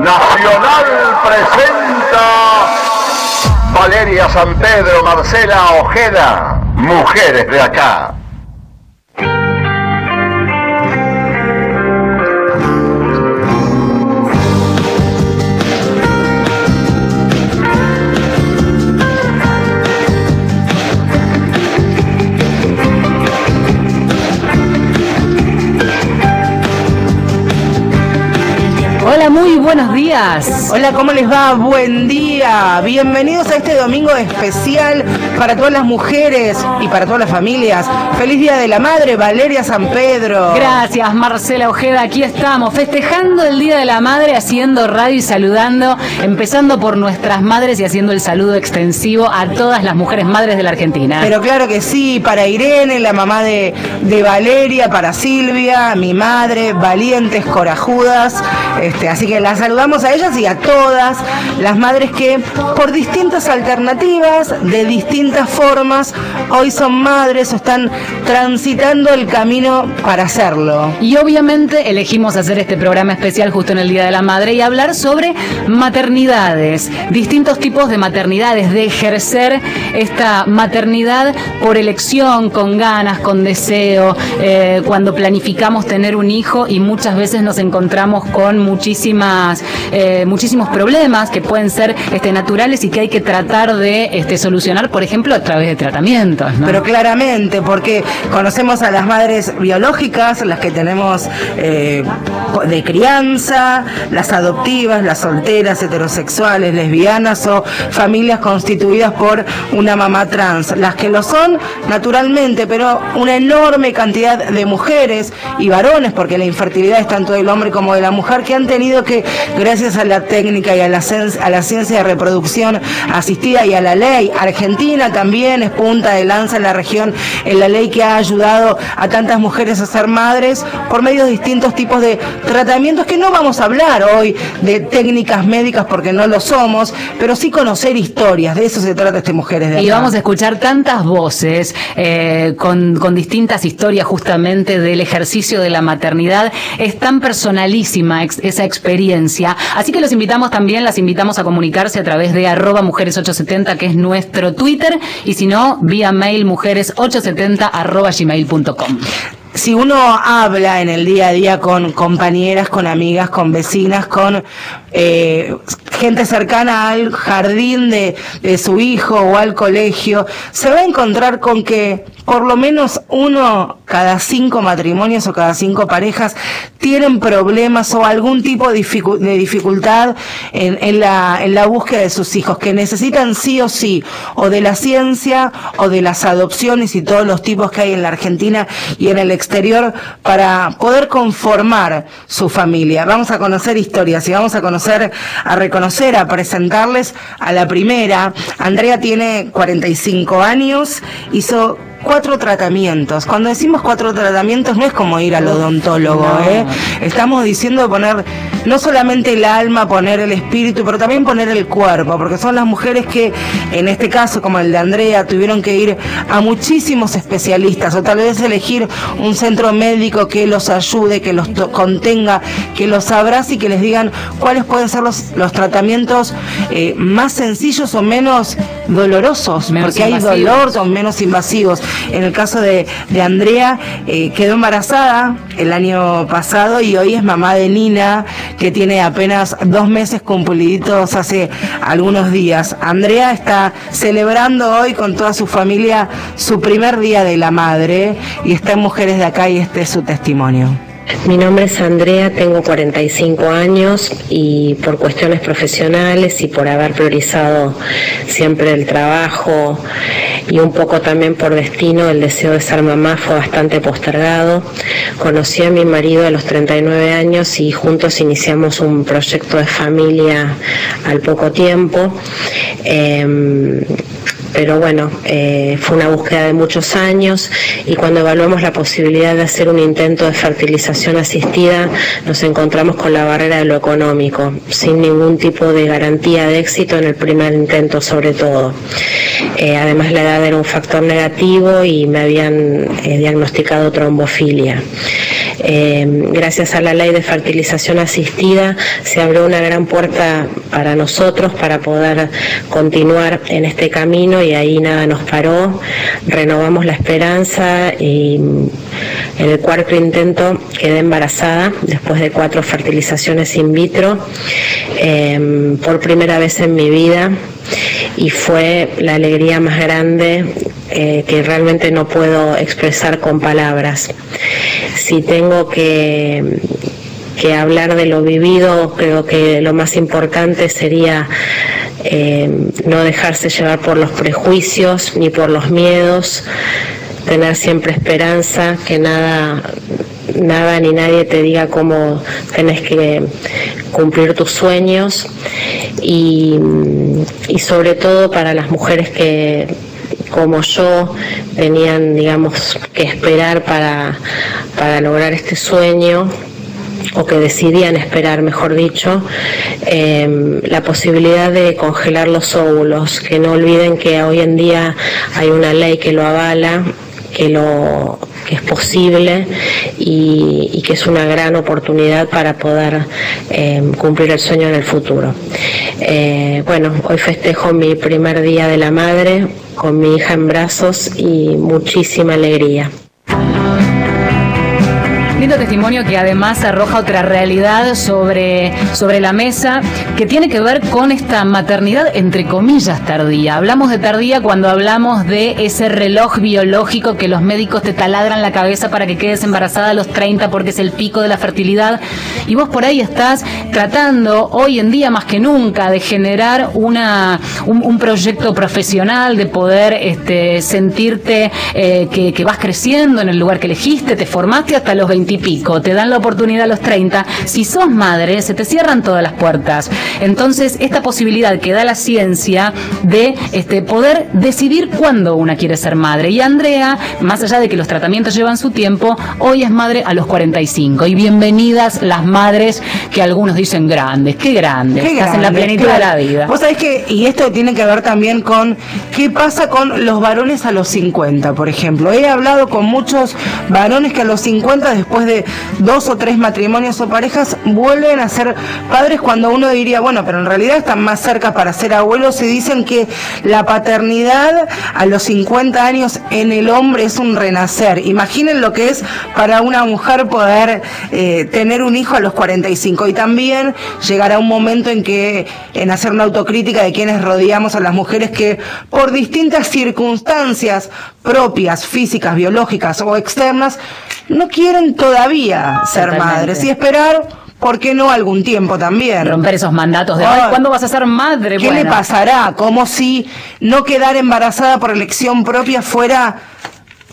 Nacional presenta Valeria San Pedro, Marcela Ojeda, mujeres de acá. Hola, muy buenos días. Hola, ¿cómo les va? Buen día. Bienvenidos a este domingo especial para todas las mujeres y para todas las familias. Feliz Día de la Madre, Valeria San Pedro. Gracias, Marcela Ojeda. Aquí estamos, festejando el Día de la Madre, haciendo radio y saludando, empezando por nuestras madres y haciendo el saludo extensivo a todas las mujeres madres de la Argentina. Pero claro que sí, para Irene, la mamá de, de Valeria, para Silvia, mi madre, valientes, corajudas. Este, así que las saludamos a ellas y a todas las madres que por distintas alternativas, de distintas formas, hoy son madres o están transitando el camino para hacerlo. Y obviamente elegimos hacer este programa especial justo en el Día de la Madre y hablar sobre maternidades, distintos tipos de maternidades, de ejercer esta maternidad por elección, con ganas, con deseo, eh, cuando planificamos tener un hijo y muchas veces nos encontramos con muchísimas, eh, muchísimos problemas que pueden ser este, naturales y que hay que tratar de este, solucionar, por ejemplo, a través de tratamientos. Pero claramente, porque conocemos a las madres biológicas, las que tenemos eh, de crianza, las adoptivas, las solteras, heterosexuales, lesbianas o familias constituidas por una mamá trans. Las que lo son, naturalmente, pero una enorme cantidad de mujeres y varones, porque la infertilidad es tanto del hombre como de la mujer, que han tenido que, gracias a la técnica y a la, a la ciencia de reproducción asistida y a la ley, Argentina también es punta de lanza en la región, en la ley que ha ayudado a tantas mujeres a ser madres por medio de distintos tipos de tratamientos que no vamos a hablar hoy de técnicas médicas porque no lo somos, pero sí conocer historias, de eso se trata este Mujeres de Acá. Y vamos a escuchar tantas voces eh, con, con distintas historias justamente del ejercicio de la maternidad. Es tan personalísima esa experiencia. Así que los invitamos también, las invitamos a comunicarse a través de arroba mujeres870, que es nuestro Twitter, y si no, vía mail mujeres870 arroba gmail.com. si uno habla en el día a día con compañeras, con amigas, con vecinas, con eh, gente cercana al jardín de, de su hijo o al colegio, se va a encontrar con que por lo menos uno cada cinco matrimonios o cada cinco parejas tienen problemas o algún tipo de, de dificultad en, en la, en la búsqueda de sus hijos, que necesitan sí o sí o de la ciencia o de las adopciones y todos los tipos que hay en la Argentina y en el exterior para poder conformar su familia. Vamos a conocer historias y vamos a conocer, a reconocer, a presentarles a la primera. Andrea tiene 45 años, hizo cuatro tratamientos. Cuando decimos cuatro tratamientos no es como ir al odontólogo, No. ¿eh? Estamos diciendo poner no solamente el alma, poner el espíritu, pero también poner el cuerpo, porque son las mujeres que, en este caso, como el de Andrea, tuvieron que ir a muchísimos especialistas, o tal vez elegir un centro médico que los ayude, que los contenga, que los abrace y que les digan cuáles pueden ser los, los tratamientos eh, más sencillos o menos dolorosos, Menos porque hay dolor, son menos invasivos. En el caso de, de Andrea, eh, quedó embarazada el año pasado y hoy es mamá de Nina, que tiene apenas dos meses cumpliditos hace algunos días. Andrea está celebrando hoy con toda su familia su primer día de la madre y está en Mujeres de Acá y este es su testimonio. Mi nombre es Andrea, tengo 45 años y por cuestiones profesionales y por haber priorizado siempre el trabajo y un poco también por destino el deseo de ser mamá fue bastante postergado. Conocí a mi marido a los 39 años y juntos iniciamos un proyecto de familia al poco tiempo. Em, pero bueno, eh, fue una búsqueda de muchos años y cuando evaluamos la posibilidad de hacer un intento de fertilización asistida, nos encontramos con la barrera de lo económico, sin ningún tipo de garantía de éxito en el primer intento sobre todo. Eh, además la edad era un factor negativo y me habían eh, diagnosticado trombofilia. gracias a la ley de fertilización asistida se abrió una gran puerta para nosotros para poder continuar en este camino y ahí nada nos paró, renovamos la esperanza y en el cuarto intento quedé embarazada después de cuatro fertilizaciones in vitro em, por primera vez en mi vida y fue la alegría más grande eh, que realmente no puedo expresar con palabras. Si tengo que que hablar de lo vivido, creo que lo más importante sería eh, no dejarse llevar por los prejuicios ni por los miedos, tener siempre esperanza, que nada, nada ni nadie te diga cómo tenés que cumplir tus sueños. Y, y sobre todo para las mujeres que como yo tenían digamos que esperar para, para lograr este sueño o que decidían esperar, mejor dicho, em, la posibilidad de congelar los óvulos, que no olviden que hoy en día hay una ley que lo avala, que lo que es posible y, que es una gran oportunidad para poder em, cumplir el sueño en el futuro. Eh, bueno, hoy festejo mi primer día de la madre con mi hija en brazos y muchísima alegría testimonio que además arroja otra realidad sobre, sobre la mesa que tiene que ver con esta maternidad entre comillas tardía. Hablamos de tardía cuando hablamos de ese reloj biológico que los médicos te taladran la cabeza para que quedes embarazada a los 30 porque es el pico de la fertilidad y vos por ahí estás tratando hoy en día más que nunca de generar una, un, proyecto profesional, de poder este, sentirte eh, que, vas creciendo en el lugar que elegiste, te formaste hasta los 20 pico, te dan la oportunidad a los 30, si sos madre, se te cierran todas las puertas. Entonces, esta posibilidad que da la ciencia de este, poder decidir cuándo una quiere ser madre. Y Andrea, más allá de que los tratamientos llevan su tiempo, hoy es madre a los 45. Y bienvenidas las madres que algunos dicen grandes. Qué grandes. Estás en la plenitud de la vida. Vos sabés que, y esto tiene que ver también con qué pasa con los varones a los 50, por ejemplo. He hablado con muchos varones que a los 50, después de dos o tres matrimonios o parejas vuelven a ser padres cuando uno diría, bueno, pero en realidad están más cerca para ser abuelos y dicen que la paternidad a los 50 años en el hombre es un renacer. Imaginen lo que es para una mujer poder eh, tener un hijo a los 45 y también llegará un momento en que en hacer una autocrítica de quienes rodeamos a las mujeres que por distintas circunstancias propias, físicas, biológicas o externas, no quieren todavía ser madres y esperar ¿por qué no algún tiempo también? Romper esos mandatos de, ¿cuándo vas a ser madre? ¿Qué le pasará? Como si no quedar embarazada por elección propia fuera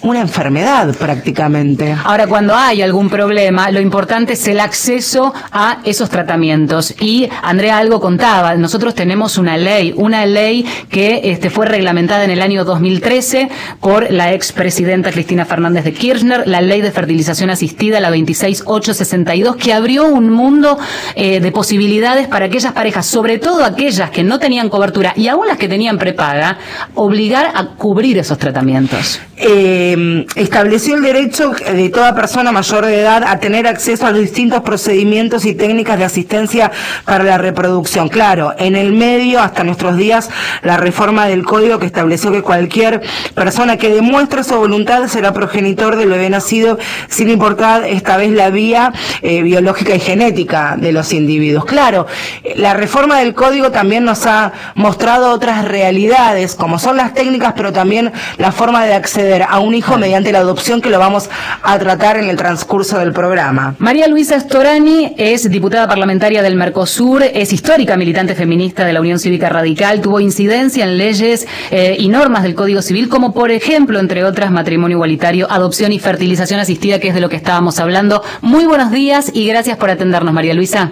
una enfermedad prácticamente. Ahora, cuando hay algún problema, lo importante es el acceso a esos tratamientos. Y Andrea algo contaba, nosotros tenemos una ley, una ley que este, fue reglamentada en el año 2013 por la expresidenta Cristina Fernández de Kirchner, la ley de fertilización asistida, la 26862, que abrió un mundo eh, de posibilidades para aquellas parejas, sobre todo aquellas que no tenían cobertura y aún las que tenían prepaga, obligar a cubrir esos tratamientos. Eh, Em, estableció el derecho de toda persona mayor de edad a tener acceso a los distintos procedimientos y técnicas de asistencia para la reproducción. Claro, en el medio, hasta nuestros días, la reforma del código que estableció que cualquier persona que demuestre su voluntad será progenitor del bebé nacido, sin importar esta vez la vía eh, biológica y genética de los individuos. Claro, la reforma del código también nos ha mostrado otras realidades, como son las técnicas, pero también la forma de acceder a un mediante la adopción que lo vamos a tratar en el transcurso del programa. María Luisa Storani es diputada parlamentaria del Mercosur, es histórica militante feminista de la Unión Cívica Radical, tuvo incidencia en leyes eh, y normas del Código Civil, como por ejemplo, entre otras, matrimonio igualitario, adopción y fertilización asistida, que es de lo que estábamos hablando. Muy buenos días y gracias por atendernos, María Luisa.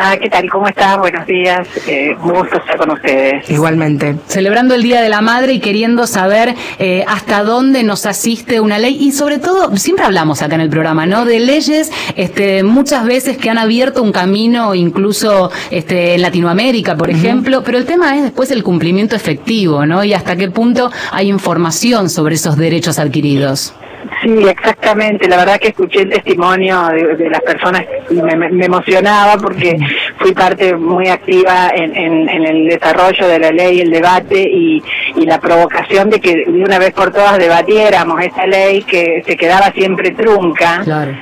Ah, ¿qué tal? ¿Cómo estás? Buenos días. Eh, un gusto estar con ustedes. Igualmente. Celebrando el Día de la Madre y queriendo saber eh, hasta dónde nos asiste una ley y sobre todo, siempre hablamos acá en el programa, ¿no? De leyes, este, muchas veces que han abierto un camino incluso este, en Latinoamérica, por ejemplo, pero el tema es después el cumplimiento efectivo, ¿no? Y hasta qué punto hay información sobre esos derechos adquiridos. Sí, exactamente. La verdad que escuché el testimonio de, las personas y me, emocionaba porque fui parte muy activa en, el desarrollo de la ley, el debate y, y, la provocación de que de una vez por todas debatiéramos esa ley que se quedaba siempre trunca. Claro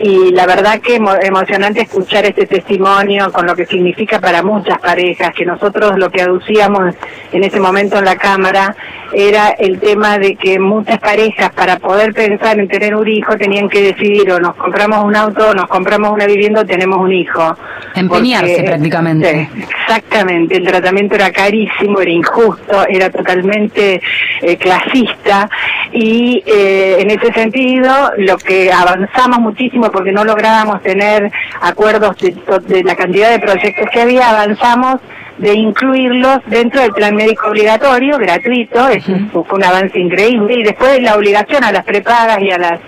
y la verdad que emocionante escuchar este testimonio con lo que significa para muchas parejas, que nosotros lo que aducíamos en ese momento en la Cámara era el tema de que muchas parejas para poder pensar en tener un hijo tenían que decidir o nos compramos un auto, o nos compramos una vivienda o tenemos un hijo. Empeñarse prácticamente. exactamente, el tratamiento era carísimo, era injusto, era totalmente eh, clasista y eh, en ese sentido lo que avanzamos muchísimo porque no lográbamos tener acuerdos de, la cantidad de proyectos que había, avanzamos de incluirlos dentro del plan médico obligatorio, gratuito, eso fue un avance increíble, y después la obligación a las prepagas y a las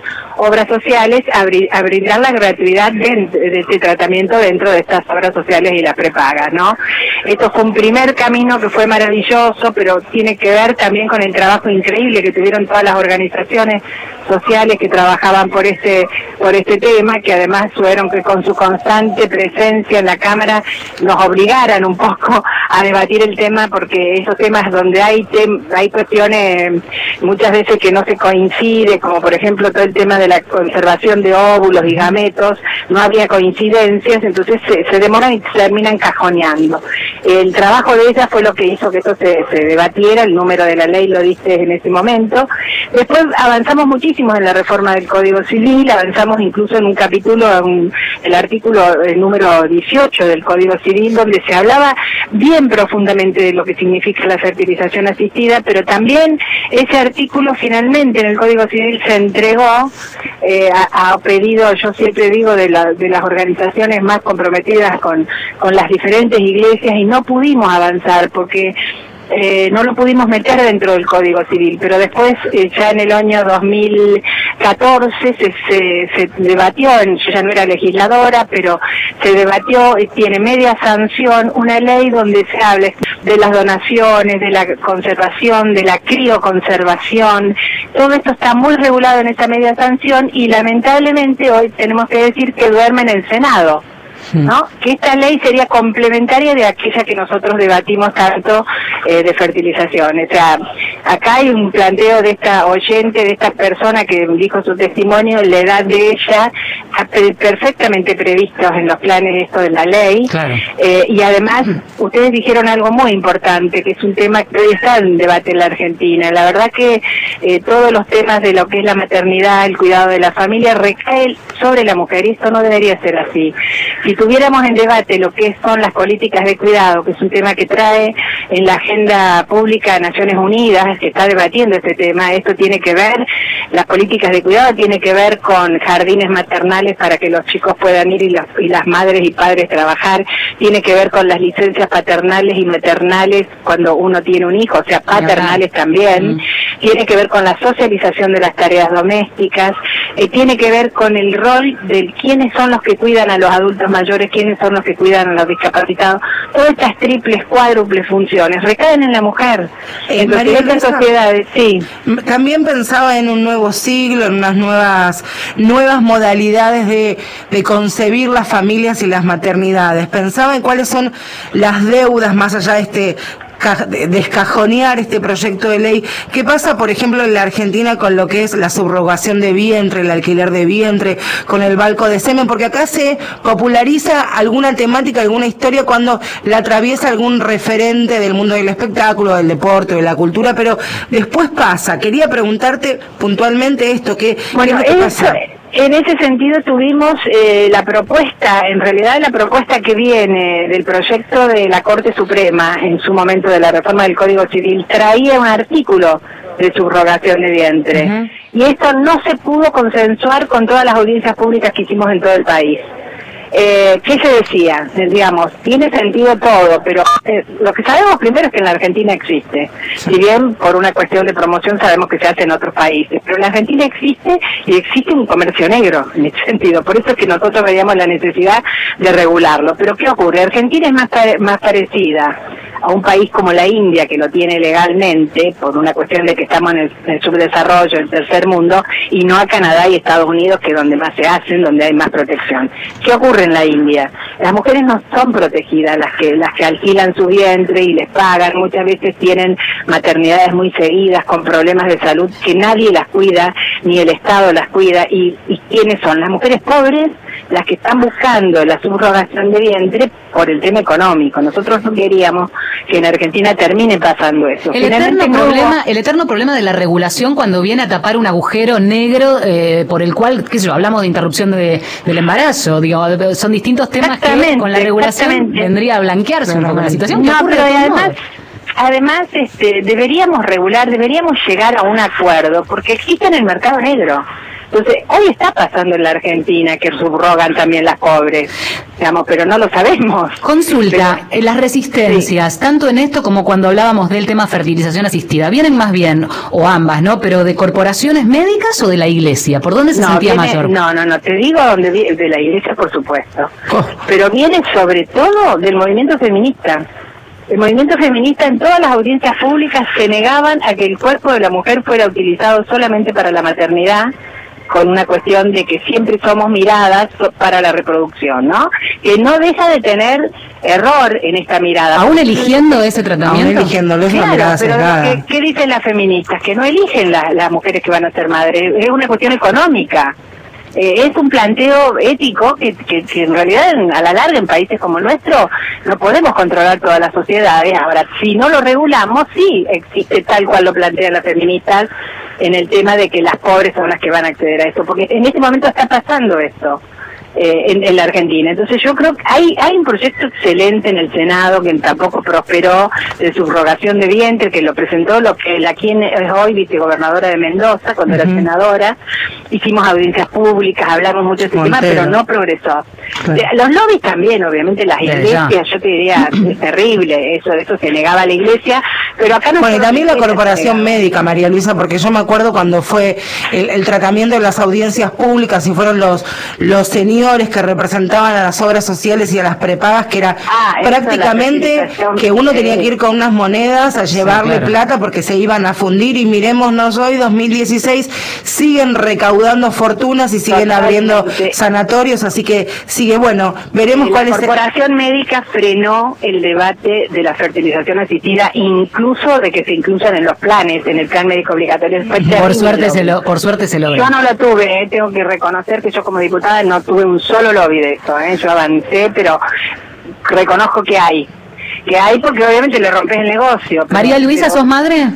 obras sociales a, brindar la gratuidad de, este tratamiento dentro de estas obras sociales y las prepagas, ¿no? Esto fue un primer camino que fue maravilloso, pero tiene que ver también con el trabajo increíble que tuvieron todas las organizaciones sociales que trabajaban por este por este tema, que además fueron que con su constante presencia en la Cámara nos obligaran un poco a debatir el tema, porque esos temas donde hay hay cuestiones muchas veces que no se coincide, como por ejemplo todo el tema de la conservación de óvulos y gametos, no había coincidencias, entonces se, demoran y terminan cajoneando. El trabajo de ella fue lo que hizo que esto se, debatiera, el número de la ley lo dice en ese momento. Después avanzamos muchísimo en la reforma del Código Civil, avanzamos incluso en un capítulo, el artículo el número 18 del Código Civil, donde se hablaba bien profundamente de lo que significa la fertilización asistida, pero también ese artículo finalmente en el Código Civil se entregó eh, a, pedido, yo siempre digo, de, de las organizaciones más comprometidas con, con las diferentes iglesias y no pudimos avanzar porque eh, no lo pudimos meter dentro del Código Civil, pero después, eh, ya en el año 2014, se, se, se debatió, yo ya no era legisladora, pero se debatió y tiene media sanción una ley donde se hable de las donaciones, de la conservación, de la crioconservación. Todo esto está muy regulado en esa media sanción y lamentablemente hoy tenemos que decir que duerme en el Senado. ¿No? Que esta ley sería complementaria de aquella que nosotros debatimos tanto eh, de fertilización. O sea, acá hay un planteo de esta oyente, de esta persona que dijo su testimonio, la edad de ella, perfectamente previstos en los planes esto de la ley. Eh, y además, ustedes dijeron algo muy importante, que es un tema que hoy está en debate en la Argentina. La verdad que eh, todos los temas de lo que es la maternidad, el cuidado de la familia, recaen sobre la mujer y esto no debería ser así. Si tuviéramos en debate lo que son las políticas de cuidado, que es un tema que trae en la agenda pública de Naciones Unidas, que está debatiendo este tema, esto tiene que ver, las políticas de cuidado tiene que ver con jardines maternales para que los chicos puedan ir y, y las madres y padres trabajar, tiene que ver con las licencias paternales y maternales cuando uno tiene un hijo, o sea, paternales también, tiene que ver con la socialización de las tareas domésticas, eh, tiene que ver con el rol de quiénes son los que cuidan a los adultos mayores, quiénes son los que cuidan a los discapacitados. Todas estas triples, cuádruples funciones recaen en la mujer. Eh, en sociedades, sí. También pensaba en un nuevo siglo, en unas nuevas, nuevas modalidades de, de concebir las familias y las maternidades. Pensaba en cuáles son las deudas más allá de este descajonear este proyecto de ley. ¿Qué pasa, por ejemplo, en la Argentina con lo que es la subrogación de vientre, el alquiler de vientre, con el balco de semen? Porque acá se populariza alguna temática, alguna historia cuando la atraviesa algún referente del mundo del espectáculo, del deporte, de la cultura, pero después pasa. Quería preguntarte puntualmente esto, ¿qué, bueno, ¿qué pasa? En ese sentido tuvimos eh, la propuesta, en realidad la propuesta que viene del proyecto de la Corte Suprema en su momento de la reforma del Código Civil, traía un artículo de subrogación de vientre. Y esto no se pudo consensuar con todas las audiencias públicas que hicimos en todo el país. Eh, ¿qué se decía? Digamos, tiene sentido todo, pero eh, lo que sabemos primero es que en la Argentina existe. Si bien por una cuestión de promoción sabemos que se hace en otros países, pero en la Argentina existe y existe un comercio negro en ese sentido. Por eso es que nosotros veíamos la necesidad de regularlo. Pero ¿qué ocurre? Argentina es más, más parecida a un país como la India, que lo tiene legalmente, por una cuestión de que estamos en el, subdesarrollo, en el tercer mundo, y no a Canadá y Estados Unidos, que es donde más se hacen, donde hay más protección. ¿Qué ocurre en la India? Las mujeres no son protegidas, las que, las que alquilan su vientre y les pagan, muchas veces tienen maternidades muy seguidas, con problemas de salud, que nadie las cuida, ni el Estado las cuida. ¿Y, y quiénes son? Las mujeres pobres, las que están buscando la subrogación de vientre por el tema económico. Nosotros no queríamos que en Argentina termine pasando eso. El eterno, problema, el eterno problema de la regulación cuando viene a tapar un agujero negro eh, por el cual, qué sé yo, hablamos de interrupción de, del embarazo, digo, son distintos temas que con la regulación vendría a blanquearse un poco la situación. No, pero además... Además, este, deberíamos regular, deberíamos llegar a un acuerdo, porque existe en el mercado negro. Entonces, hoy está pasando en la Argentina que subrogan también las pobres, digamos, pero no lo sabemos. Consulta, eh, las resistencias, tanto en esto como cuando hablábamos del tema fertilización asistida, ¿vienen más bien, o ambas, ¿no? Pero de corporaciones médicas o de la iglesia? ¿Por dónde se sentía mayor? No, no, no, te digo donde, de la iglesia, por supuesto. Oh. Pero viene sobre todo del movimiento feminista. El movimiento feminista en todas las audiencias públicas se negaban a que el cuerpo de la mujer fuera utilizado solamente para la maternidad con una cuestión de que siempre somos miradas para la reproducción, ¿no? Que no deja de tener error en esta mirada. ¿Aún eligiendo ese tratamiento? Aún eligiéndolo, es una mirada pero ¿qué, dicen las feministas? Que no eligen las mujeres que van a ser madres, es una cuestión económica. Eh, es un planteo ético que, que, en realidad a la larga en países como el nuestro no podemos controlar todas las sociedades. Ahora, si no lo regulamos, sí existe tal cual lo plantean las feministas en el tema de que las pobres son las que van a acceder a esto, porque en este momento está pasando esto. Eh, en, la Argentina. Entonces yo creo que hay, hay un proyecto excelente en el Senado que tampoco prosperó de subrogación de vientre, que lo presentó lo que la quien es hoy vicegobernadora de Mendoza, cuando era senadora. Hicimos audiencias públicas, hablamos mucho de este tema, pero no progresó. Los lobbies también, obviamente, las iglesias, yo te diría, es terrible, eso, eso se negaba a la iglesia, pero acá no... Bueno, y también la corporación médica, María Luisa, porque yo me acuerdo cuando fue el, el tratamiento de las audiencias públicas y fueron los, los que representaban a las obras sociales y a las prepagas, que era ah, prácticamente que uno tenía que ir con unas monedas a llevarle plata porque se iban a fundir. Y miremosnos hoy, 2016, siguen recaudando fortunas y siguen abriendo sanatorios, así que sigue, bueno, veremos cuál es... La Corporación Médica frenó el debate de la fertilización asistida, incluso de que se incluyan en los planes, en el plan médico obligatorio. Por suerte, se lo, por suerte se lo Yo no lo tuve, eh, tengo que reconocer que yo como diputada no tuve un solo lobby de eso, ¿eh? yo avancé, pero reconozco que hay. Que hay porque obviamente le rompes el negocio. María Luisa, ¿sos madre?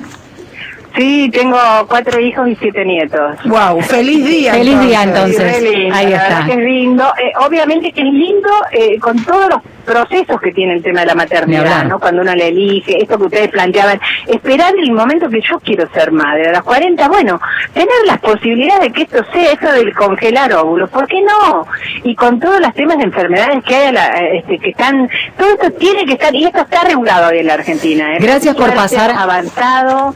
Sí, tengo cuatro hijos y siete nietos. Wow, feliz día. Feliz día entonces. Ahí está. es lindo. Eh, obviamente que es lindo eh, con todos los procesos que tiene el tema de la maternidad, ¿no? Cuando uno le elige, esto que ustedes planteaban, esperar el momento que yo quiero ser madre, a las 40, bueno, tener las posibilidades de que esto sea eso del congelar óvulos, ¿por qué no? Y con todos los temas de enfermedades que hay, eh, este, que están, todo esto tiene que estar, y esto está regulado hoy en la Argentina. Gracias por pasar. Avanzado.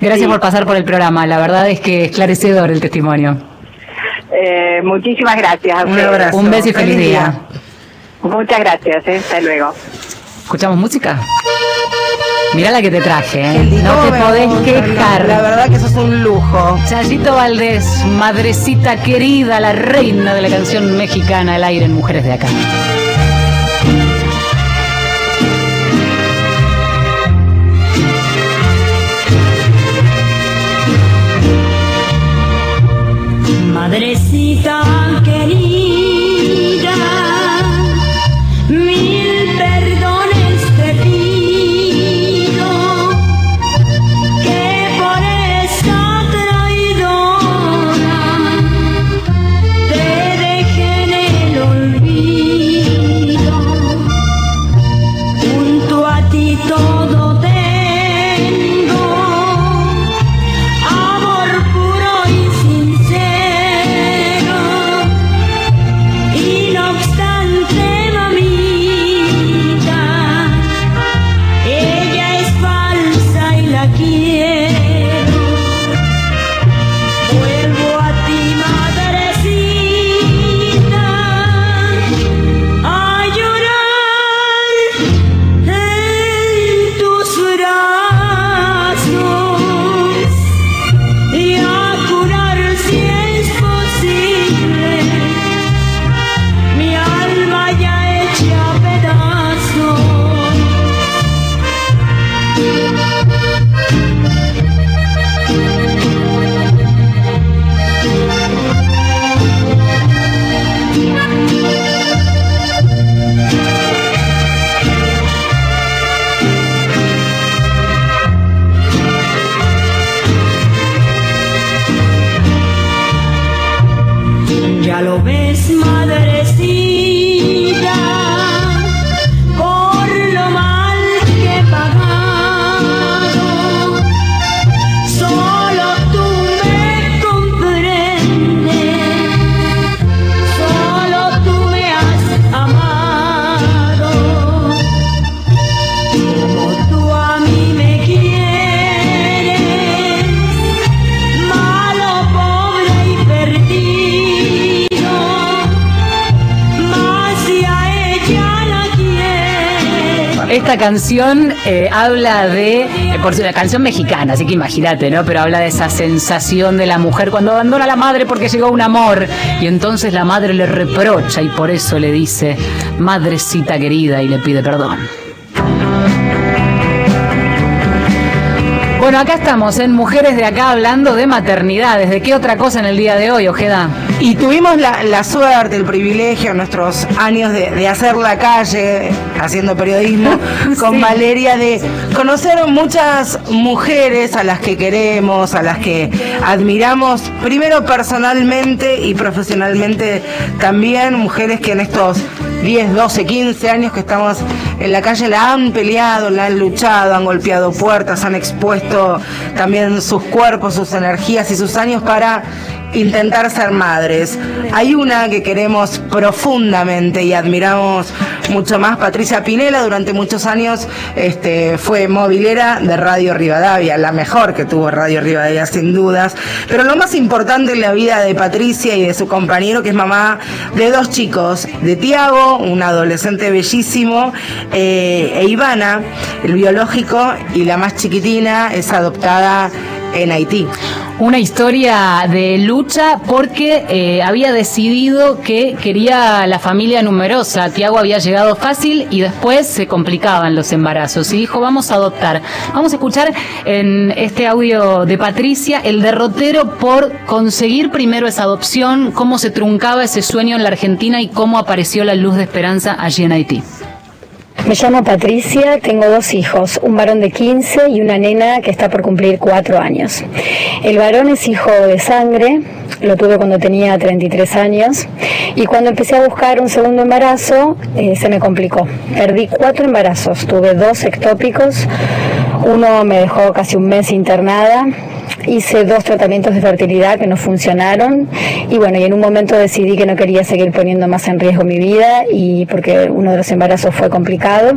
Gracias por pasar por el programa. La verdad es que esclarecedor el testimonio. Eh, muchísimas gracias. Un abrazo. Un beso y feliz, día. Muchas gracias. Eh. Hasta luego. ¿Escuchamos música? Mira la que te traje, ¿eh? no te podés quejar. La verdad que eso es un lujo. Chayito Valdés, madrecita querida, la reina de la canción mexicana al aire en Mujeres de Acá. Madrecita Esta canción eh, habla de, eh, por la canción mexicana, así que imagínate, ¿no? Pero habla de esa sensación de la mujer cuando abandona a la madre porque llegó un amor y entonces la madre le reprocha y por eso le dice, madrecita querida y le pide perdón. Bueno, acá estamos en Mujeres de Acá hablando de maternidades. ¿De qué otra cosa en el día de hoy, Ojeda? Y tuvimos la, la suerte, el privilegio en nuestros años de, de hacer la calle, haciendo periodismo, con Sí. Valeria, de conocer muchas mujeres a las que queremos, a las que admiramos, primero personalmente y profesionalmente también, mujeres que en estos 10, 12, 15 años que estamos en la calle la han peleado, la han luchado, han golpeado puertas, han expuesto también sus cuerpos, sus energías y sus años para intentar ser madres. Hay una que queremos profundamente y admiramos mucho más, Patricia Pinela, durante muchos años este, fue movilera de Radio Rivadavia, la mejor que tuvo Radio Rivadavia sin dudas. Pero lo más importante en la vida de Patricia y de su compañero, que es mamá de dos chicos, de Tiago, un adolescente bellísimo, eh, e Ivana, el biológico, y la más chiquitina es adoptada en Haití. Una historia de lucha porque eh, había decidido que quería la familia numerosa. Tiago había llegado fácil y después se complicaban los embarazos y dijo vamos a adoptar. Vamos a escuchar en este audio de Patricia el derrotero por conseguir primero esa adopción, cómo se truncaba ese sueño en la Argentina y cómo apareció la luz de esperanza allí en Haití. Me llamo Patricia, tengo dos hijos, un varón de 15 y una nena que está por cumplir 4 años. El varón es hijo de sangre, lo tuve cuando tenía 33 años y cuando empecé a buscar un segundo embarazo eh, se me complicó. Perdí cuatro embarazos, tuve dos ectópicos, uno me dejó casi un mes internada, hice dos tratamientos de fertilidad que no funcionaron y bueno, y en un momento decidí que no quería seguir poniendo más en riesgo mi vida y porque uno de los embarazos fue complicado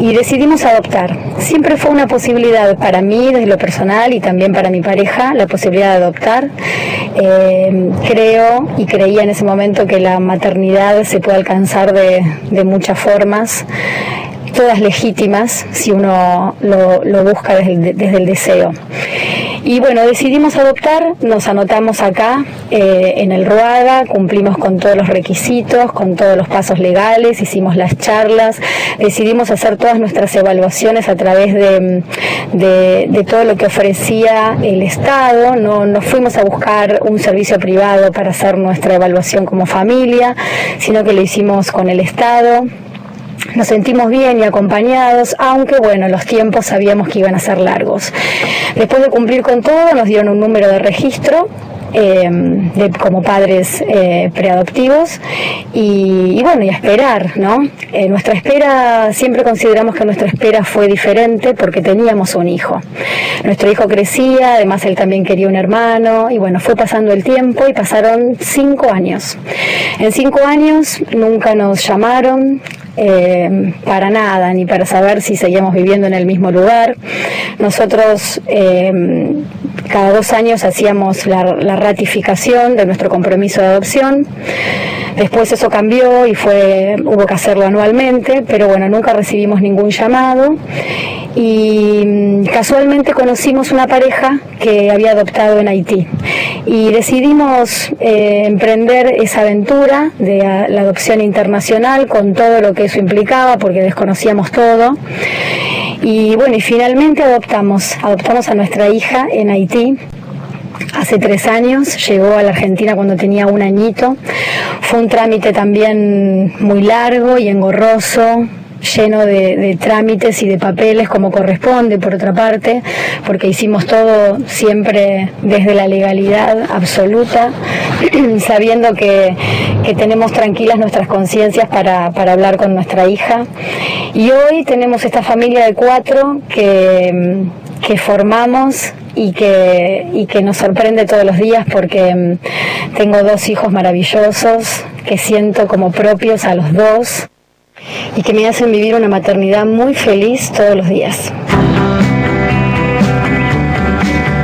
y decidimos adoptar. Siempre fue una posibilidad para mí desde lo personal y también para mi pareja la posibilidad de adoptar. Eh, creo y creía en ese momento que la maternidad se puede alcanzar de, de muchas formas todas legítimas si uno lo, lo busca desde desde el deseo. Y bueno, decidimos adoptar, nos anotamos acá eh, en el RUADA, cumplimos con todos los requisitos, con todos los pasos legales, hicimos las charlas, decidimos hacer todas nuestras evaluaciones a través de, de, todo lo que ofrecía el Estado, no, no fuimos a buscar un servicio privado para hacer nuestra evaluación como familia, sino que lo hicimos con el Estado nos sentimos bien y acompañados, aunque bueno, los tiempos sabíamos que iban a ser largos. Después de cumplir con todo, nos dieron un número de registro. eh, de, como padres eh, preadoptivos y, bueno y esperar no Eh, nuestra espera siempre consideramos que nuestra espera fue diferente porque teníamos un hijo nuestro hijo crecía además él también quería un hermano y bueno fue pasando el tiempo y pasaron cinco años en cinco años nunca nos llamaron eh, para nada, ni para saber si seguíamos viviendo en el mismo lugar. Nosotros eh, cada dos años hacíamos la, ratificación de nuestro compromiso de adopción. Después eso cambió y fue, hubo que hacerlo anualmente, pero bueno, nunca recibimos ningún llamado. Y mm, casualmente conocimos una pareja que había adoptado en Haití. Y decidimos eh, emprender esa aventura de la adopción internacional con todo lo que eso implicaba, porque desconocíamos todo. Y bueno, y finalmente adoptamos, adoptamos a nuestra hija en Haití. Hace tres años, llegó a la Argentina cuando tenía un añito. Fue un trámite también muy largo y engorroso, lleno de, trámites y de papeles como corresponde, por otra parte, porque hicimos todo siempre desde la legalidad absoluta, sabiendo que, que tenemos tranquilas nuestras conciencias para, para hablar con nuestra hija. Y hoy tenemos esta familia de cuatro que, que formamos y que, y que nos sorprende todos los días porque mm, tengo dos hijos maravillosos que siento como propios a los dos y que me hacen vivir una maternidad muy feliz todos los días.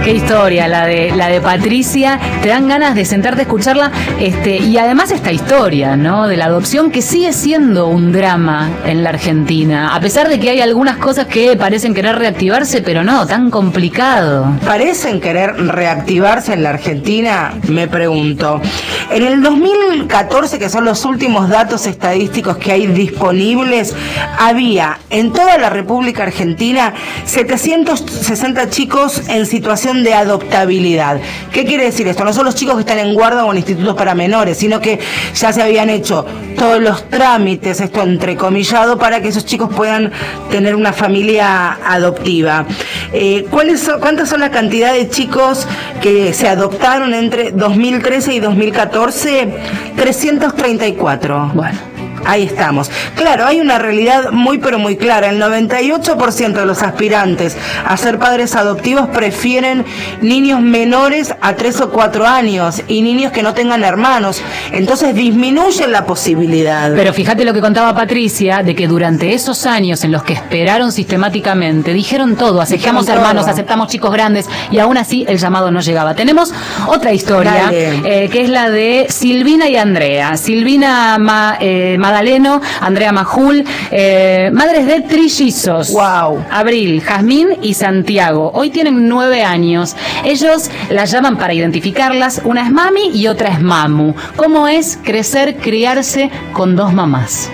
Qué historia la de la de Patricia. Te dan ganas de sentarte a escucharla. Este, y además esta historia, ¿no? De la adopción que sigue siendo un drama en la Argentina. A pesar de que hay algunas cosas que parecen querer reactivarse, pero no, tan complicado. ¿Parecen querer reactivarse en la Argentina? Me pregunto. En el 2014, que son los últimos datos estadísticos que hay disponibles, había en toda la República Argentina 760 chicos en situación de adoptabilidad. ¿Qué quiere decir esto? No son los chicos que están en guarda o en institutos para menores, sino que ya se habían hecho todos los trámites, esto entrecomillado, para que esos chicos puedan tener una familia adoptiva. Eh, ¿cuáles son- ¿Cuántas son la cantidad de chicos que se adoptaron entre 2013 y 2014? 334. Bueno. Ahí estamos. Claro, hay una realidad muy pero muy clara. El 98% de los aspirantes a ser padres adoptivos prefieren niños menores a 3 o 4 años y niños que no tengan hermanos. Entonces disminuyen la posibilidad. Pero fíjate lo que contaba Patricia, de que durante esos años en los que esperaron sistemáticamente, dijeron todo, aceptamos Dijeron hermanos, todo. aceptamos chicos grandes, y aún así el llamado no llegaba. Tenemos otra historia, eh, que es la de Silvina y Andrea. Silvina Ma- eh, Madaleno, Andrea Majul, eh, madres de trillizos. Wow. Abril, Jazmín y Santiago. Hoy tienen nueve años. Ellos las llaman para identificarlas. Una es mami y otra es mamu. ¿Cómo es crecer, criarse con dos mamás?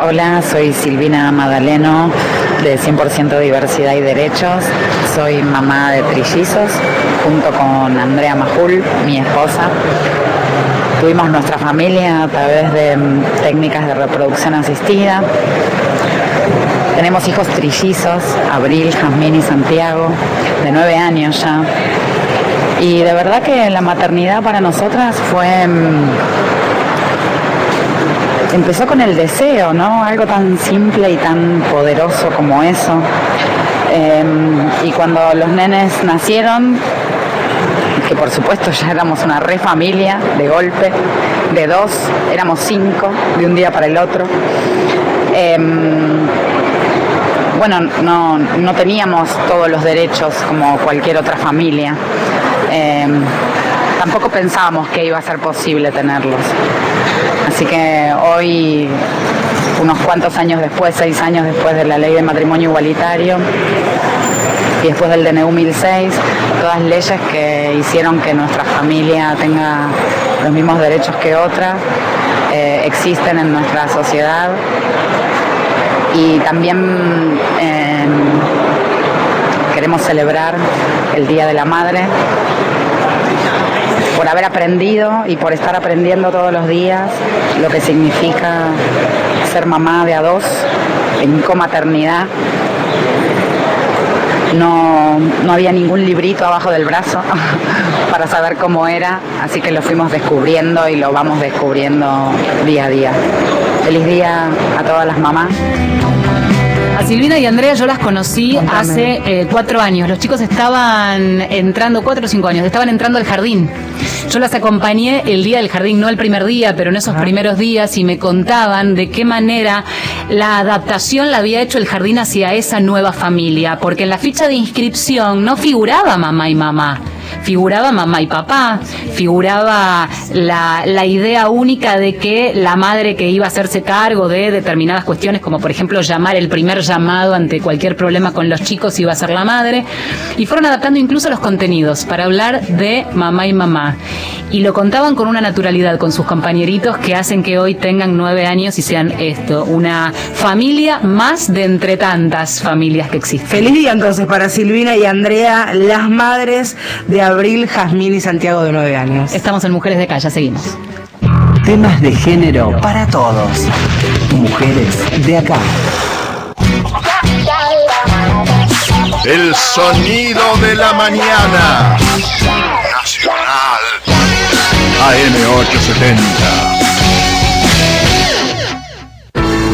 Hola, soy Silvina Madaleno de 100% Diversidad y Derechos. Soy mamá de trillizos junto con Andrea Majul, mi esposa. Tuvimos nuestra familia a través de mm, técnicas de reproducción asistida. Tenemos hijos trillizos, Abril, Jazmín y Santiago, de nueve años ya. Y de verdad que la maternidad para nosotras fue... mm, empezó con el deseo, ¿no? Algo tan simple y tan poderoso como eso. Eh, y cuando los nenes nacieron, que por supuesto ya éramos una re familia de golpe, de dos, éramos cinco, de un día para el otro. Eh, bueno, no, no teníamos todos los derechos como cualquier otra familia. Eh, tampoco pensábamos que iba a ser posible tenerlos. Así que hoy, unos cuantos años después, seis años después de la ley de matrimonio igualitario y después del DNU 1006, todas leyes que hicieron que nuestra familia tenga los mismos derechos que otra, eh, existen en nuestra sociedad y también eh, queremos celebrar el Día de la Madre por haber aprendido y por estar aprendiendo todos los días lo que significa ser mamá de a dos en comaternidad. No, no había ningún librito abajo del brazo para saber cómo era, así que lo fuimos descubriendo y lo vamos descubriendo día a día. Feliz día a todas las mamás. A Silvina y Andrea yo las conocí Contame. hace eh, cuatro años. Los chicos estaban entrando, cuatro o cinco años, estaban entrando al jardín. Yo las acompañé el día del jardín, no el primer día, pero en esos primeros días y me contaban de qué manera la adaptación la había hecho el jardín hacia esa nueva familia, porque en la ficha de inscripción no figuraba mamá y mamá. Figuraba mamá y papá, figuraba la, la idea única de que la madre que iba a hacerse cargo de determinadas cuestiones, como por ejemplo llamar el primer llamado ante cualquier problema con los chicos, iba a ser la madre. Y fueron adaptando incluso los contenidos para hablar de mamá y mamá. Y lo contaban con una naturalidad con sus compañeritos que hacen que hoy tengan nueve años y sean esto, una familia más de entre tantas familias que existen. Feliz día entonces para Silvina y Andrea, las madres de Abril, Jazmín y Santiago de 9 años. Estamos en Mujeres de Calle, seguimos. Temas de género para todos. Mujeres de acá. El sonido de la mañana. Nacional. AM870.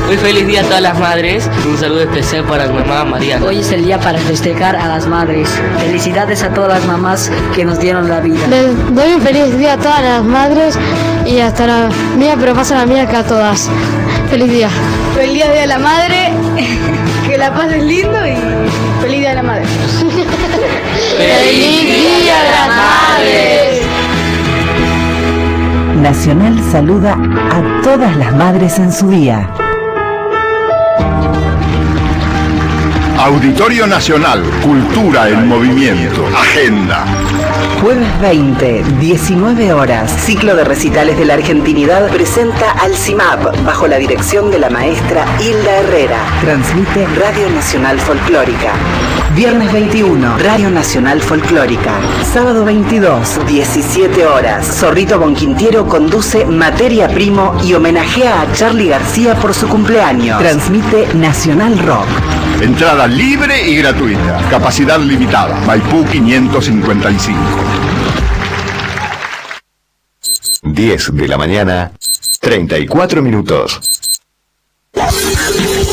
Muy feliz día a todas las madres. Un saludo especial para mi mamá Mariana. Hoy es el día para festejar a las madres. Felicidades a todas las mamás que nos dieron la vida. Les doy un feliz día a todas las madres y hasta la mía, pero pasa la mía que a todas. Feliz día. Feliz día de la madre. que la pases lindo y feliz día de la madre. ¡Feliz Día de las Madres! Nacional saluda a todas las madres en su día. Auditorio Nacional, Cultura en Movimiento, Agenda. Jueves 20, 19 horas. Ciclo de recitales de la Argentinidad presenta al CIMAP bajo la dirección de la maestra Hilda Herrera. Transmite Radio Nacional Folclórica. Viernes 21, Radio Nacional Folclórica. Sábado 22, 17 horas. Zorrito Bonquintiero conduce Materia Primo y homenajea a Charlie García por su cumpleaños. Transmite Nacional Rock. Entrada libre y gratuita. Capacidad limitada. Maipú 555. 10 de la mañana, 34 minutos.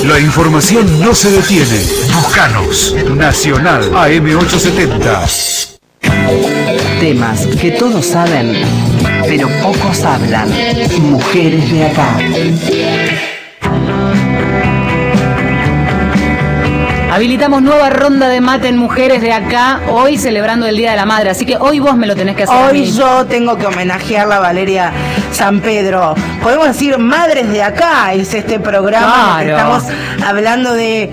La información no se detiene. Buscanos. Nacional AM870. Temas que todos saben, pero pocos hablan. Mujeres de acá. Habilitamos nueva ronda de mate en mujeres de acá, hoy celebrando el Día de la Madre, así que hoy vos me lo tenés que hacer. a Hoy mí. yo tengo que homenajearla a Valeria San Pedro. Podemos decir Madres de Acá, es este programa Claro. estamos hablando de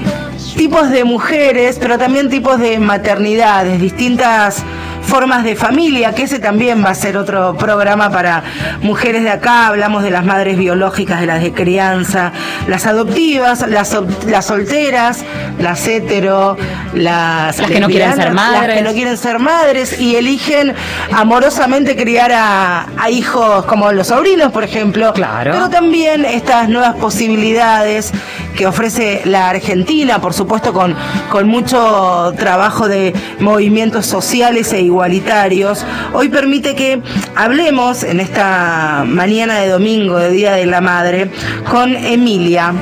tipos de mujeres, pero también tipos de maternidades, distintas formas de familia, que ese también va a ser otro programa para mujeres de acá. Hablamos de las madres biológicas, de las de crianza, las adoptivas, las, las solteras, las hetero, las, Las que no quieren ser lesbianas, las que madres. no quieren ser madres y eligen amorosamente criar a, a hijos como los sobrinos, por ejemplo. Claro. Pero también estas nuevas posibilidades que ofrece la Argentina, por supuesto con, con mucho trabajo de movimientos sociales e igualitarios, hoy permite que hablemos en esta mañana de domingo, de Día de la Madre, con Emilia.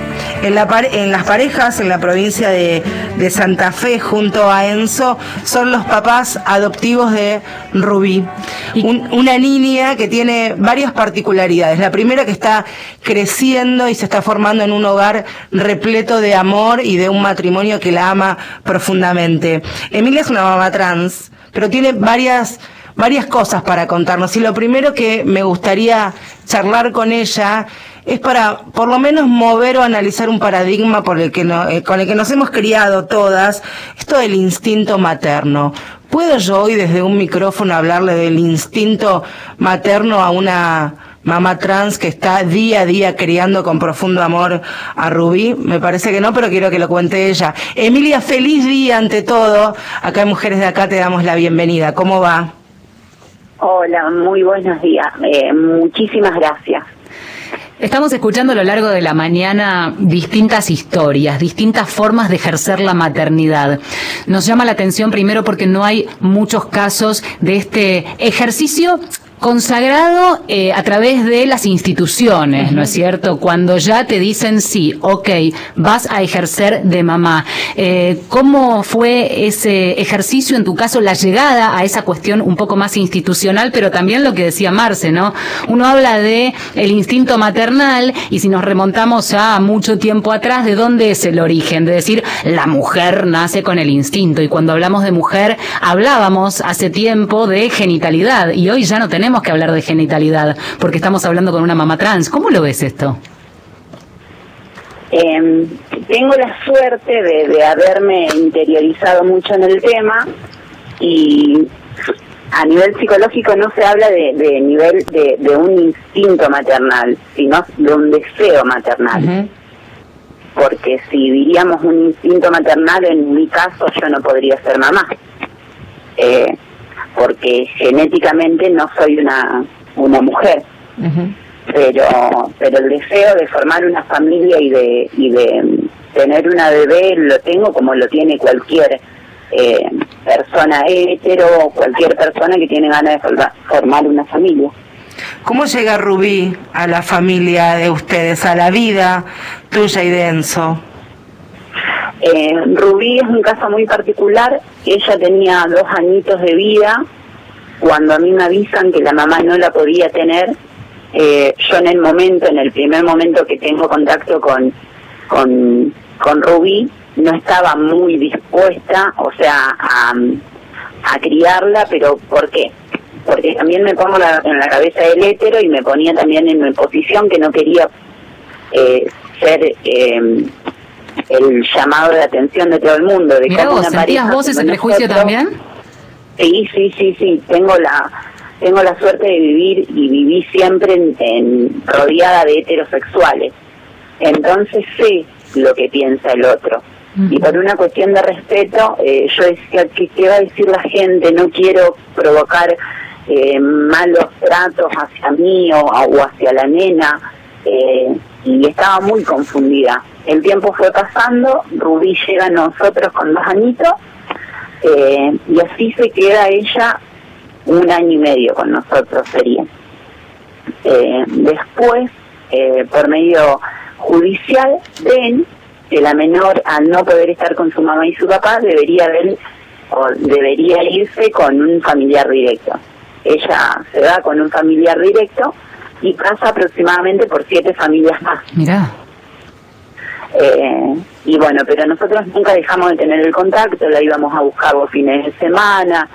En, la en las parejas en la provincia de, de Santa Fe junto a Enzo son los papás adoptivos de Rubí. Un- una niña que tiene varias particularidades. La primera que está creciendo y se está formando en un hogar repleto de amor y de un matrimonio que la ama profundamente. Emilia es una mamá trans, pero tiene varias varias cosas para contarnos. Y lo primero que me gustaría charlar con ella es para por lo menos mover o analizar un paradigma el que eh, con el que nos hemos criado todas, esto del instinto materno. ¿Puedo yo hoy desde un micrófono hablarle del instinto materno a una mamá trans que está día a día criando con profundo amor a Rubí? Me parece que no, pero quiero que lo cuente ella. Emilia, feliz día ante todo. Acá en Mujeres de Acá te damos la bienvenida. ¿Cómo va? Hola, muy buenos días. Eh, muchísimas gracias. Estamos escuchando a lo largo de la mañana distintas historias, distintas formas de ejercer la maternidad. Nos llama la atención primero porque no hay muchos casos de este ejercicio consagrado eh, a través de las instituciones, ¿no es cierto? Cuando ya te dicen sí, ok, vas a ejercer de mamá. Eh, ¿Cómo fue ese ejercicio, en tu caso, la llegada a esa cuestión un poco más institucional, pero también lo que decía Marce, ¿no? Uno habla de el instinto maternal y si nos remontamos a mucho tiempo atrás, ¿de dónde es el origen? De decir, la mujer nace con el instinto y cuando hablamos de mujer, hablábamos hace tiempo de genitalidad y hoy ya no tenemos que hablar de genitalidad porque estamos hablando con una mamá trans. ¿Cómo lo ves esto? Eh, tengo la suerte de, de haberme interiorizado mucho en el tema y a nivel psicológico no se habla de, de nivel de, de un instinto maternal, sino de un deseo maternal. Porque si diríamos un instinto maternal, en mi caso yo no podría ser mamá. Eh, porque genéticamente no soy una, una mujer. pero pero el deseo de formar una familia y de y de mm, tener una bebé lo tengo como lo tiene cualquier eh, persona hetero o cualquier persona que tiene ganas de forma- formar una familia. ¿Cómo llega Rubí a la familia de ustedes, a la vida tuya y de Enzo? Eh, Rubí es un caso muy particular. Ella tenía dos añitos de vida cuando a mí me avisan que la mamá no la podía tener. eh, yo en el momento, en el primer momento que tengo contacto con con, con Rubí, no estaba muy dispuesta, o sea, a, criarla, pero ¿por qué? Porque también me pongo en la cabeza del hétero y me ponía también en mi posición que no quería eh, ser eh, el llamado de atención de todo el mundo. De Mirá vos, una ¿sentías vos ese prejuicio nosotros- también? Sí, sí, sí, sí. Tengo la tengo la suerte de vivir y viví siempre en, en- rodeada de heterosexuales. Entonces sé lo que piensa el otro. Y por una cuestión de respeto, eh, yo decía, ¿qué, ¿qué va a decir la gente? No quiero provocar eh, malos tratos hacia mí o, o hacia la nena. eh, y estaba muy confundida. El tiempo fue pasando, Rubí llega a nosotros con dos añitos eh, y así se queda ella un año y medio con nosotros sería. Eh, después, eh, por medio judicial, ven que la menor, al no poder estar con su mamá y su papá, debería ver o debería irse con un familiar directo. Ella se va con un familiar directo y pasa aproximadamente por siete familias más. Mirá. Eh, y bueno, pero nosotros nunca dejamos de tener el contacto, la íbamos a buscar los fines de semana.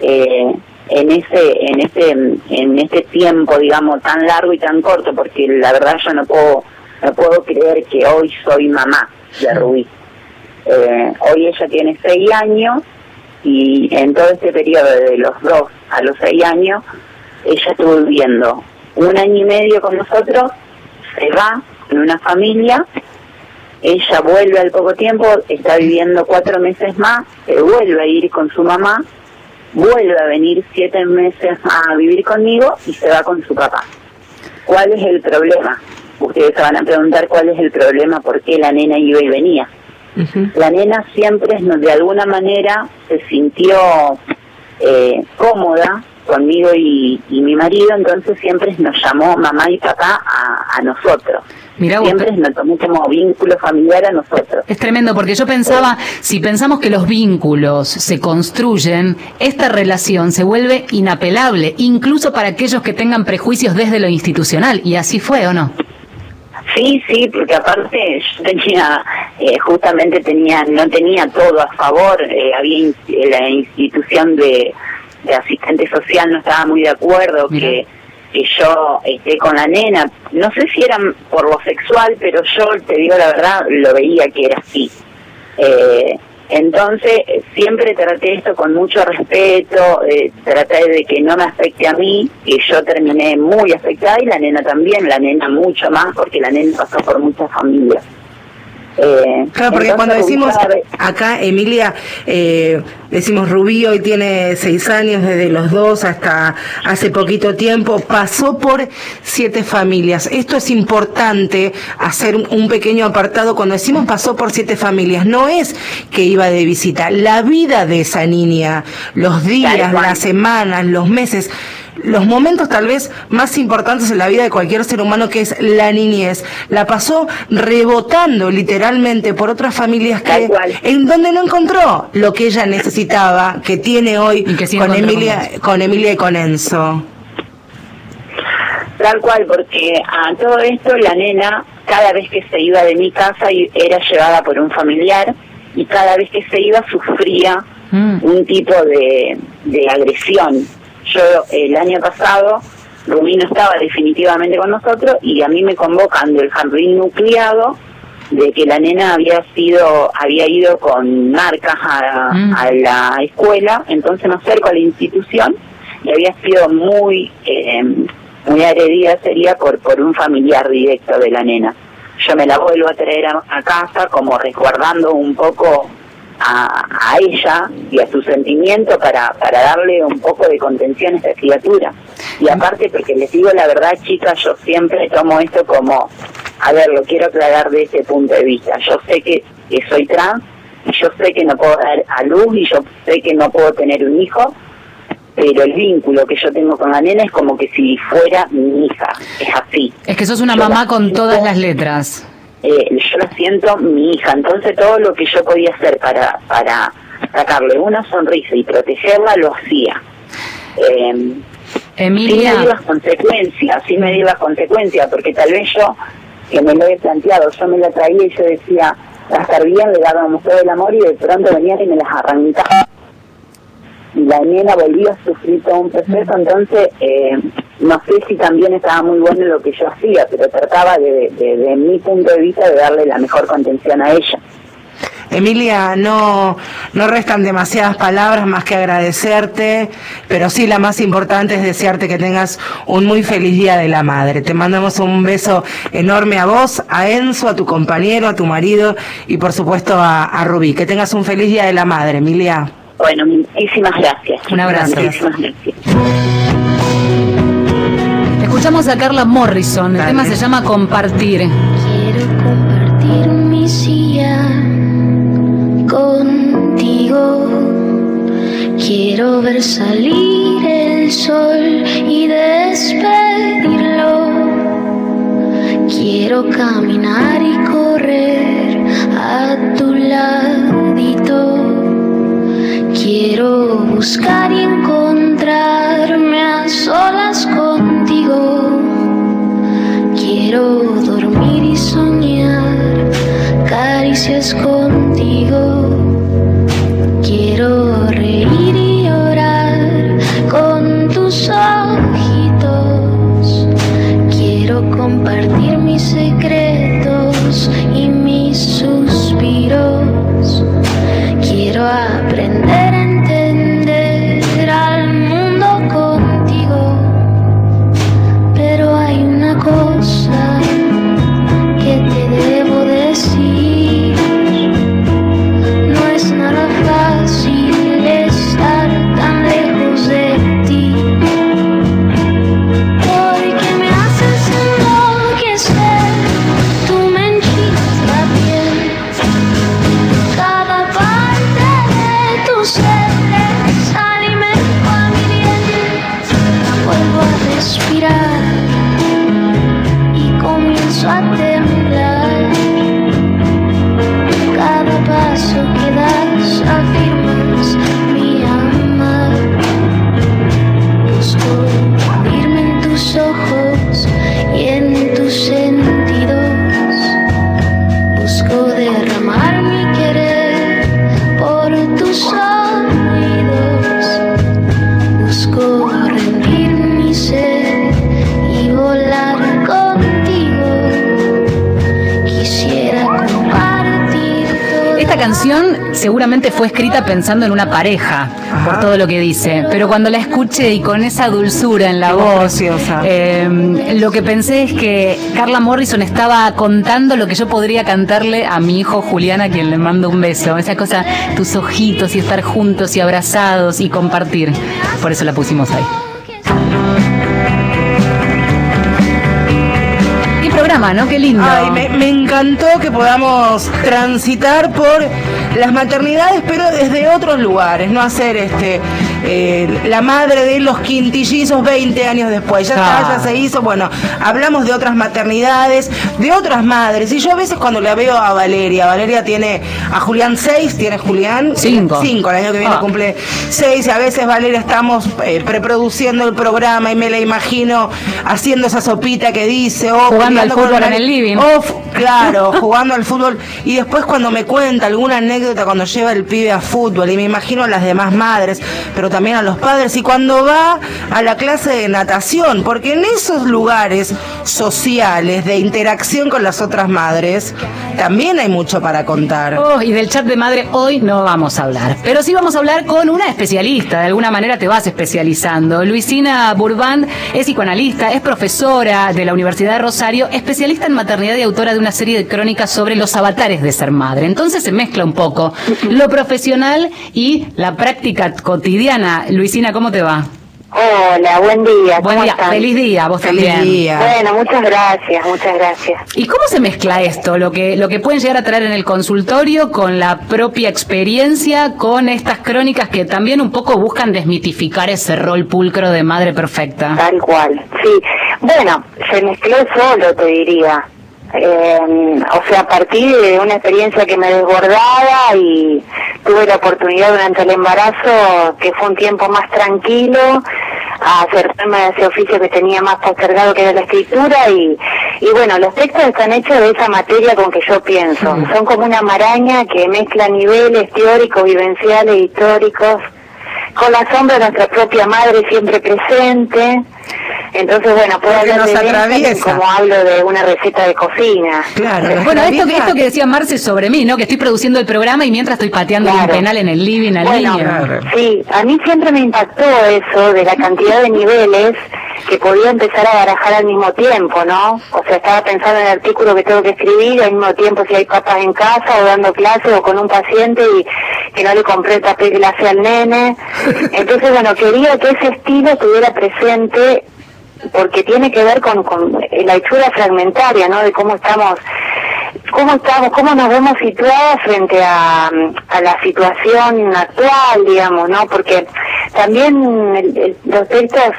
eh, en ese en ese en este tiempo digamos tan largo y tan corto porque la verdad yo no puedo no puedo creer que hoy soy mamá de Rubí Eh, hoy ella tiene seis años y en todo este periodo de los dos a los seis años ella estuvo viviendo un año y medio con nosotros se va en una familia ella vuelve al poco tiempo, está viviendo cuatro meses más, se vuelve a ir con su mamá, vuelve a venir siete meses a vivir conmigo y se va con su papá. ¿Cuál es el problema? Ustedes se van a preguntar cuál es el problema, por qué la nena iba y venía. La nena siempre, de alguna manera, se sintió eh, cómoda conmigo y, y mi marido, entonces siempre nos llamó mamá y papá a, a nosotros. Mirá vos, siempre nos tomó como vínculo familiar a nosotros. Es tremendo porque yo pensaba, si pensamos que los vínculos se construyen, esta relación se vuelve inapelable, incluso para aquellos que tengan prejuicios desde lo institucional. Y así fue, ¿o no? Sí, sí, porque aparte yo tenía, eh, justamente tenía, no tenía todo a favor, eh, había in- eh, la institución de, de asistente social no estaba muy de acuerdo que, que yo esté con la nena, no sé si era por lo sexual, pero yo te digo la verdad, lo veía que era así. Eh, entonces, siempre traté esto con mucho respeto, eh, traté de que no me afecte a mí, que yo terminé muy afectada y la nena también, la nena mucho más, porque la nena pasó por muchas familias. Eh, Claro, porque entonces, cuando decimos acá, Emilia, eh, decimos Rubí hoy tiene seis años, desde los dos hasta hace poquito tiempo, pasó por siete familias. Esto es importante, hacer un pequeño apartado. Cuando decimos pasó por siete familias, no es que iba de visita, la vida de esa niña, los días, las semanas, los meses, los momentos tal vez más importantes en la vida de cualquier ser humano que es la niñez, la pasó rebotando literalmente por otras familias que en donde no encontró lo que ella necesitaba, que tiene hoy sí con Emilia, con Emilia y con Enzo. Tal cual, porque a todo esto la nena, cada vez que se iba de mi casa, era llevada por un familiar y cada vez que se iba sufría un tipo de, de agresión. Yo el año pasado, Rubí no estaba definitivamente con nosotros y a mí me convocan del jardín nucleado de que la nena había sido, había ido con marcas a, a la escuela, entonces me acerco a la institución y había sido muy eh, muy agredida sería por por un familiar directo de la nena. Yo me la vuelvo a traer a, a casa como resguardando un poco a, a ella y a su sentimiento para, para darle un poco de contención a esta criatura. Y aparte, porque les digo la verdad, chicas, yo siempre tomo esto como, a ver, lo quiero aclarar de este punto de vista. Yo sé que, que soy trans, y yo sé que no puedo dar a luz, y yo sé que no puedo tener un hijo, pero el vínculo que yo tengo con la nena es como que si fuera mi hija, es así. Es que sos una Yo mamá con todas las letras. Eh, yo la siento mi hija, entonces todo lo que yo podía hacer para, para sacarle una sonrisa y protegerla, lo hacía. Eh, Emilia. Sin medir las consecuencias, sin medir las consecuencias, porque tal vez yo, que me lo he planteado, yo me la traía y yo decía, a estar bien, le dábamos todo el amor y de pronto venían y me las arrancaban. La nena volvía a sufrir todo un proceso, entonces eh, no sé si también estaba muy bueno lo que yo hacía, pero trataba de, de, de mi punto de vista de darle la mejor contención a ella. Emilia, no, no restan demasiadas palabras más que agradecerte, pero sí la más importante es desearte que tengas un muy feliz Día de la Madre. Te mandamos un beso enorme a vos, a Enzo, a tu compañero, a tu marido y por supuesto a, a Rubí. Que tengas un feliz Día de la Madre, Emilia. Bueno, muchísimas gracias. Un abrazo. Muchísimas gracias. Escuchamos a Carla Morrison. El tema se llama Compartir. Quiero compartir mi silla contigo. Quiero ver salir el sol y despedirlo. Quiero caminar y correr a tu ladito. Quiero buscar y encontrarme a solas contigo. Quiero dormir y soñar caricias contigo. Seguramente fue escrita pensando en una pareja, por todo lo que dice. Pero cuando la escuché y con esa dulzura en la voz, eh, lo que pensé es que Carla Morrison estaba contando lo que yo podría cantarle a mi hijo Julián, a quien le mando un beso. Esa cosa, tus ojitos y estar juntos y abrazados y compartir. Por eso la pusimos ahí. Qué programa, ¿no? Qué lindo. Ay, me, me encantó que podamos transitar por las maternidades, pero desde otros lugares, no hacer este eh, la madre de los quintillizos 20 años después. Ya está, Ah. ya se hizo. Bueno, hablamos de otras maternidades, de otras madres. Y yo a veces cuando la veo a Valeria, Valeria tiene a Julián 6, tiene Julián 5. 5, el año que viene Ah. cumple 6. Y a veces Valeria estamos eh, preproduciendo el programa y me la imagino haciendo esa sopita que dice, o Jugando al fútbol en el living. o f- claro, jugando al fútbol. Y después cuando me cuenta alguna anécdota cuando lleva el pibe a fútbol, y me imagino a las demás madres, pero también a los padres, y cuando va a la clase de natación, porque en esos lugares sociales de interacción con las otras madres, también hay mucho para contar. Oh, y del chat de madre hoy no vamos a hablar. Pero sí vamos a hablar con una especialista. De alguna manera te vas especializando. Luisina Burbán es psicoanalista, es profesora de la Universidad de Rosario, especialista en maternidad y autora de una serie de crónicas sobre los avatares de ser madre. Entonces se mezcla un poco lo profesional y la práctica cotidiana. Luisina, ¿cómo te va? Hola, buen día. Buen ¿cómo día, están? feliz día, vos Feliz también. día. Bueno, muchas gracias, muchas gracias. ¿Y cómo se mezcla esto? Lo que, lo que pueden llegar a traer en el consultorio con la propia experiencia, con estas crónicas que también un poco buscan desmitificar ese rol pulcro de madre perfecta. Tal cual, sí. Bueno, se mezcló solo, te diría. Eh, o sea, a partir de una experiencia que me desbordaba y tuve la oportunidad durante el embarazo, que fue un tiempo más tranquilo, a acercarme a ese oficio que tenía más postergado que era la escritura y, Y bueno, los textos están hechos de esa materia con que yo pienso. Son como una maraña que mezcla niveles teóricos, vivenciales, históricos, con la sombra de nuestra propia madre siempre presente. Entonces, bueno, puedo Porque hablar nos de atraviesa. como hablo de una receta de cocina. Claro. Bueno, esto, que- esto que decía Marce sobre mí, ¿no? Que estoy produciendo el programa y mientras estoy pateando un penal en el living al Bueno, niño. sí, a mí siempre me impactó eso de la cantidad de niveles que podía empezar a barajar al mismo tiempo, ¿no? O sea, estaba pensando en el artículo que tengo que escribir y al mismo tiempo si hay papas en casa o dando clases o con un paciente y que no le compré el papel glacé al nene. Entonces, bueno, quería que ese estilo estuviera presente porque tiene que ver con, con la hechura fragmentaria, ¿no? De cómo estamos cómo estamos, cómo nos vemos situadas frente a, a la situación actual, digamos, ¿no? Porque también el- el- los textos,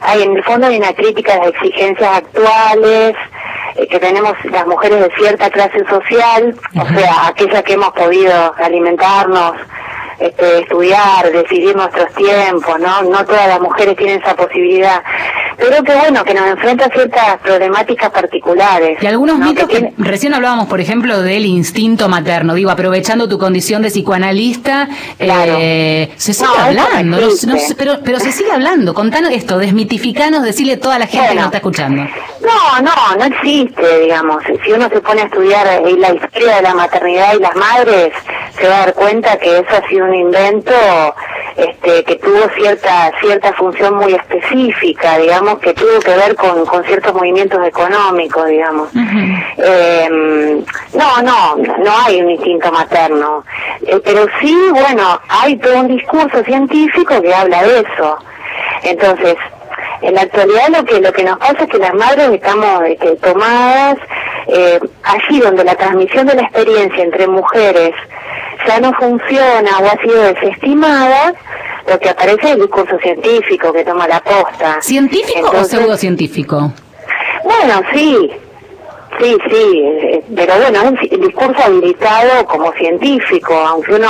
hay en el fondo hay una crítica a las exigencias actuales eh, que tenemos las mujeres de cierta clase social, o sea, aquellas que hemos podido alimentarnos, este, estudiar, decidir nuestros tiempos, ¿no? No todas las mujeres tienen esa posibilidad. Pero que bueno, que nos enfrenta a ciertas problemáticas particulares. Y algunos ¿no? mitos que que tiene- recién hablábamos, por ejemplo, del instinto materno. Digo, aprovechando tu condición de psicoanalista, eh, se sigue No, hablando, no- pero, pero se sigue hablando. Contanos esto, desmitificanos, decirle a toda la gente que nos está escuchando. No, no, no existe, digamos. Si uno se pone a estudiar eh, la historia de la maternidad y las madres, se va a dar cuenta que eso ha sido un invento este, que tuvo cierta cierta función muy específica, digamos, que tuvo que ver con, con ciertos movimientos económicos, digamos. Eh, no, no, no hay un instinto materno. Eh, pero sí, bueno, hay todo un discurso científico que habla de eso. Entonces, en la actualidad lo que lo que nos pasa es que las madres estamos este, tomadas eh, allí donde la transmisión de la experiencia entre mujeres ya no funciona o ha sido desestimada, lo que aparece es el discurso científico que toma la posta. ¿Científico o Entonces, pseudocientífico? Bueno, sí, sí, sí, eh, pero bueno, es un discurso habilitado como científico, aunque uno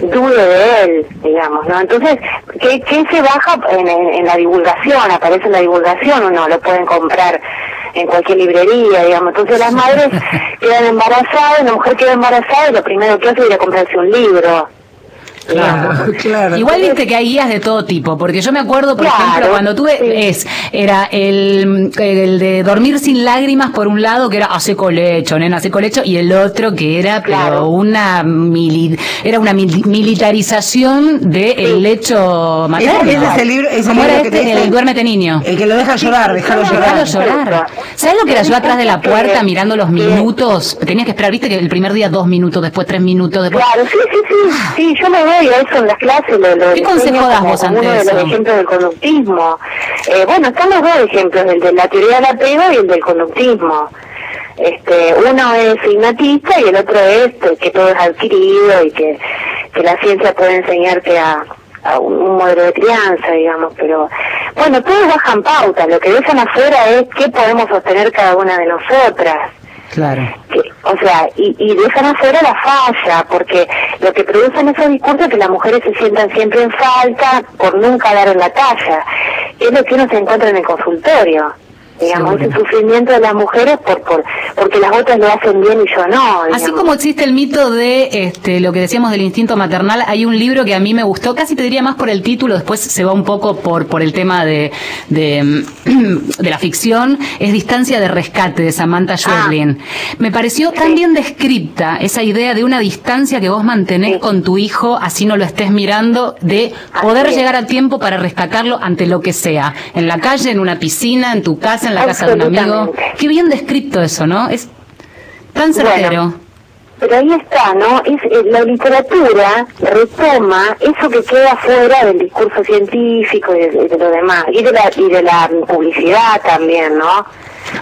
dude de él, digamos, ¿no? Entonces, ¿qué, qué se baja en, en- en la divulgación? Aparece en la divulgación, uno lo pueden comprar en cualquier librería, digamos. Entonces las madres quedan embarazadas, la mujer queda embarazada y lo primero que hace es ir a comprarse un libro. Claro, claro. Igual viste que hay guías de todo tipo, porque yo me acuerdo, por Claro, ejemplo, cuando tuve, es, era el, el de dormir sin lágrimas por un lado, que era hace colecho, nena, hace colecho, y el otro que era, pero una mili- era una mil- militarización del lecho materno. Ese es el libro- ese ¿Cómo libro era que te este? dice- El duérmete niño. El que lo deja llorar, déjalo llorar. Déjalo llorar. ¿Sabes lo que era yo atrás de la puerta mirando los minutos? Tenías que esperar, viste que el primer día dos minutos, después tres minutos, después... Claro, sí, sí, sí, sí, yo me doy a eso en las clases. Lo, lo ¿Qué consejo das vos ante uno de los ejemplos del conductismo. Eh, bueno, están los dos ejemplos, el de la teoría del apego y el del conductismo. Este, uno es innatista y el otro es pues, que todo es adquirido y que, que la ciencia puede enseñarte a, a un, un modelo de crianza, digamos, pero bueno, todos bajan pautas, lo que dejan afuera es qué podemos sostener cada una de nosotras. Claro. O sea, y, y dejan afuera la falla, porque lo que producen esos discursos es que las mujeres se sientan siempre en falta por nunca dar en la talla. Es lo que uno se encuentra en el consultorio. Digamos, ese sufrimiento de las mujeres por, por porque las otras lo hacen bien y yo no. Así como existe el mito de este, lo que decíamos del instinto maternal, hay un libro que a mí me gustó, casi te diría más por el título, después se va un poco por, por el tema de, de, de la ficción, es Distancia de Rescate de Samantha Schweblin. Me pareció tan bien descripta esa idea de una distancia que vos mantenés con tu hijo, así no lo estés mirando, de poder llegar a tiempo para rescatarlo ante lo que sea, en la calle, en una piscina, en tu casa, en la casa de un amigo. Qué bien descrito eso, ¿no? Es tan certero. Bueno, pero ahí está, ¿no? Es, eh, la literatura retoma eso que queda fuera del discurso científico y de, de lo demás, y de la, y de la publicidad también, ¿no?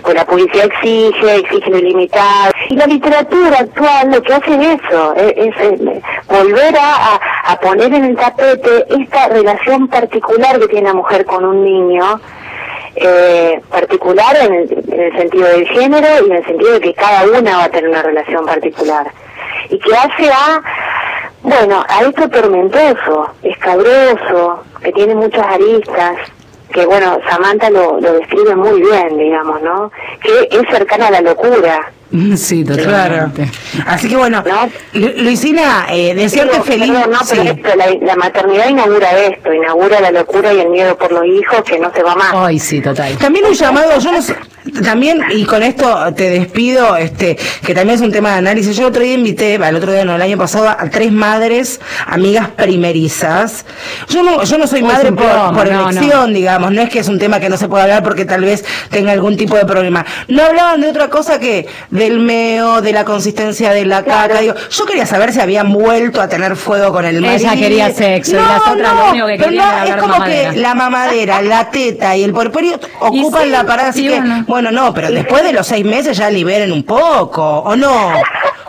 Pues la publicidad exige, exige lo ilimitado. Y la literatura actual lo que hace es eso, es, es, eh, volver a, a- a poner en el tapete esta relación particular que tiene la mujer con un niño, eh, particular en el, en el sentido del género y en el sentido de que cada una va a tener una relación particular. Y que hace a, bueno, a esto tormentoso, escabroso, que tiene muchas aristas, que bueno, Samantha lo, lo describe muy bien, digamos, ¿no? Que es cercana a la locura. Sí, Claro. Así que bueno, Lu- Luisina, eh, desearte Digo, feliz. perdón, no, pero sí. esto, la, la maternidad inaugura esto, inaugura la locura y el miedo por los hijos que no se va más. Ay, sí, total. También un llamado, yo no sé, también, y con esto te despido, este, que también es un tema de análisis. Yo el otro día invité, el otro día no, el año pasado, a tres madres, amigas primerizas. Yo no, yo no soy madre por, por no, elección, digamos, no es que es un tema que no se puede hablar porque tal vez tenga algún tipo de problema. No hablaban de otra cosa que del meo, de la consistencia de la caca. Digo, yo quería saber si habían vuelto a tener fuego con el marido. Ella quería sexo, y No, las otras no, lo único que pero querían no, era es como mamadera. que la mamadera, la teta y el porperio ocupan sí, la parada, así y que, bueno. bueno, no, pero después de los seis meses ya liberen un poco, ¿o no?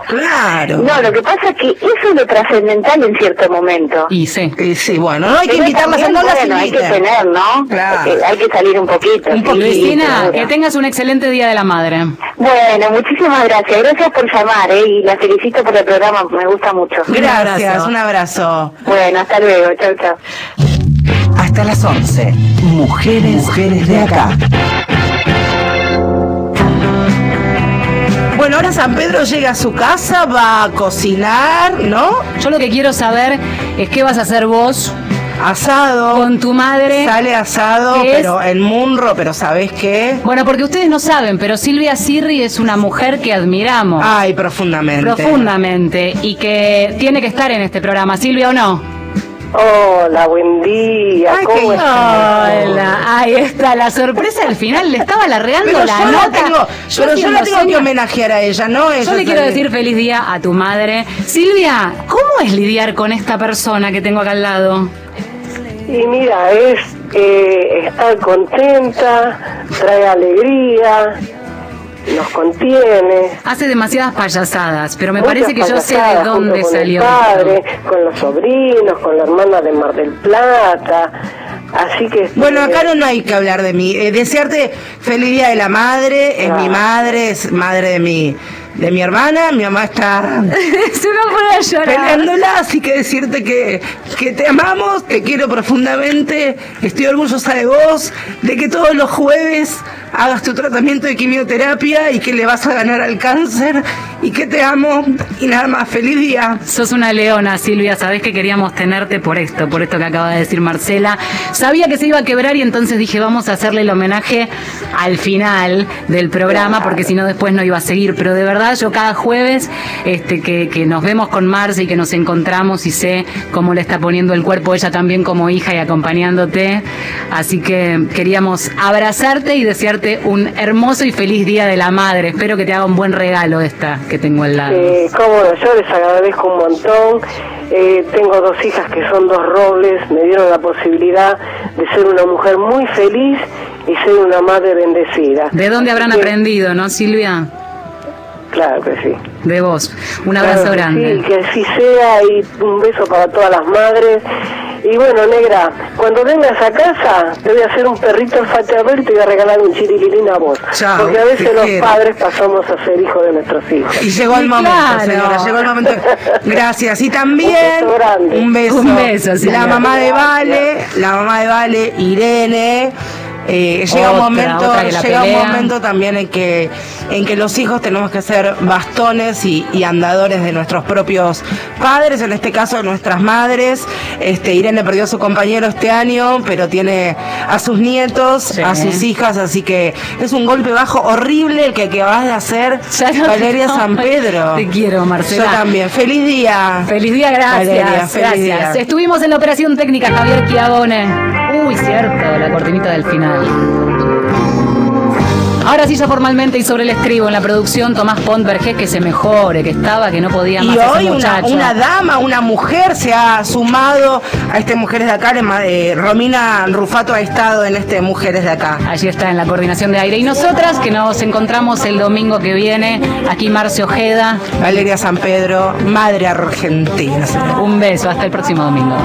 Claro. No, lo que pasa es que eso es lo trascendental en cierto momento. Y sí. Y sí, bueno, no hay que Pero invitarlas a no las bueno, hay que tener, ¿no? Claro. Hay que salir un poquito. Un poquito. Seguro. que tengas un excelente Día de la Madre. Bueno, muchísimas gracias. Gracias por llamar, ¿eh? Y la felicito por el programa, me gusta mucho. Gracias, abrazo. un abrazo. Bueno, hasta luego. Chao, chao. Hasta las 11. Mujeres, Mujeres de acá. Ahora San Pedro llega a su casa, va a cocinar, ¿no? Yo lo que quiero saber es qué vas a hacer vos Asado. con tu madre. Sale asado, pero en Munro, pero ¿sabés qué? Bueno, porque ustedes no saben, pero Silvia Sirri es una mujer que admiramos Ay, profundamente. profundamente y que tiene que estar en este programa. Silvia o no? Hola, buen día. Ay, ¿Cómo estás? Hola, ahí está la sorpresa al final. Le estaba alargando Pero la yo la nota. tengo, pero yo la tengo que homenajear a ella, ¿no? Yo le quiero decir feliz día a tu madre. Silvia, ¿cómo es lidiar con esta persona que tengo acá al lado? Y mira, es eh, estar contenta, trae alegría, nos contiene. Hace demasiadas payasadas, pero me Muchas parece que yo sé de dónde junto con salió. El esto. padre, con los sobrinos, con la hermana de Mar del Plata. Así que. Bueno, eh, acá no, no hay que hablar de mí. Eh, desearte feliz día de la madre, es mi madre, es madre de mi, de mi hermana, mi mamá está Se me llorar. peleándola, así que decirte que, que te amamos, te quiero profundamente, estoy orgullosa de vos, de que todos los jueves hagas tu tratamiento de quimioterapia y que le vas a ganar al cáncer y que te amo y nada más, feliz día. Sos una leona, Silvia. Sabés que queríamos tenerte por esto, por esto que acaba de decir Marcela. Sabía que se iba a quebrar y entonces dije, vamos a hacerle el homenaje al final del programa, porque si no después no iba a seguir. Pero de verdad, yo cada jueves este, que, que nos vemos con Marce y que nos encontramos y sé cómo le está poniendo el cuerpo ella también como hija y acompañándote. Así que queríamos abrazarte y desearte un hermoso y feliz Día de la Madre. Espero que te haga un buen regalo esta que tengo al lado. Eh, cómo no, yo les agradezco un montón. Eh, tengo dos hijas que son dos robles, me dieron la posibilidad de ser una mujer muy feliz y ser una madre bendecida. ¿De dónde habrán Así que, aprendido, no, Silvia? Claro que sí. De vos. Un abrazo Claro que grande. Sí, que así sea y un beso para todas las madres. Y bueno, negra, cuando vengas a casa, te voy a hacer un perrito olfate a ver y te voy a regalar un chirilín a vos. Chao, Porque a veces los quiero. padres pasamos a ser hijos de nuestros hijos. Y llegó el Y momento, claro. señora, llegó el momento. Gracias. Y también Un beso grande. un beso. Un beso, La mamá de Vale, la mamá de Vale, Irene. eh, llega un momento, llega un momento también en que en que los hijos tenemos que ser bastones y, y andadores de nuestros propios padres, en este caso de nuestras madres. Este Irene perdió a su compañero este año, pero tiene a sus nietos, Sí. a sus hijas, así que es un golpe bajo horrible el que acabas de hacer, no- Valeria San Pedro. Te quiero, Marcela. Yo también. Feliz día. Feliz día, gracias. Valeria, feliz gracias. día. Estuvimos en la operación técnica Javier Chiagone. Uy, cierto, la cortinita del final. Ahora sí, ya formalmente y sobre el estribo en la producción, Tomás Pont Vergés, que se mejore, que estaba, que no podía más Y ese hoy una, dama, una mujer se ha sumado a este Mujeres de Acá. eh, Romina Rufato ha estado en este Mujeres de Acá. Allí está en la coordinación de aire. Y nosotras que nos encontramos el domingo que viene, aquí Marcio Ojeda. Valeria San Pedro, madre argentina. Un beso, hasta el próximo domingo.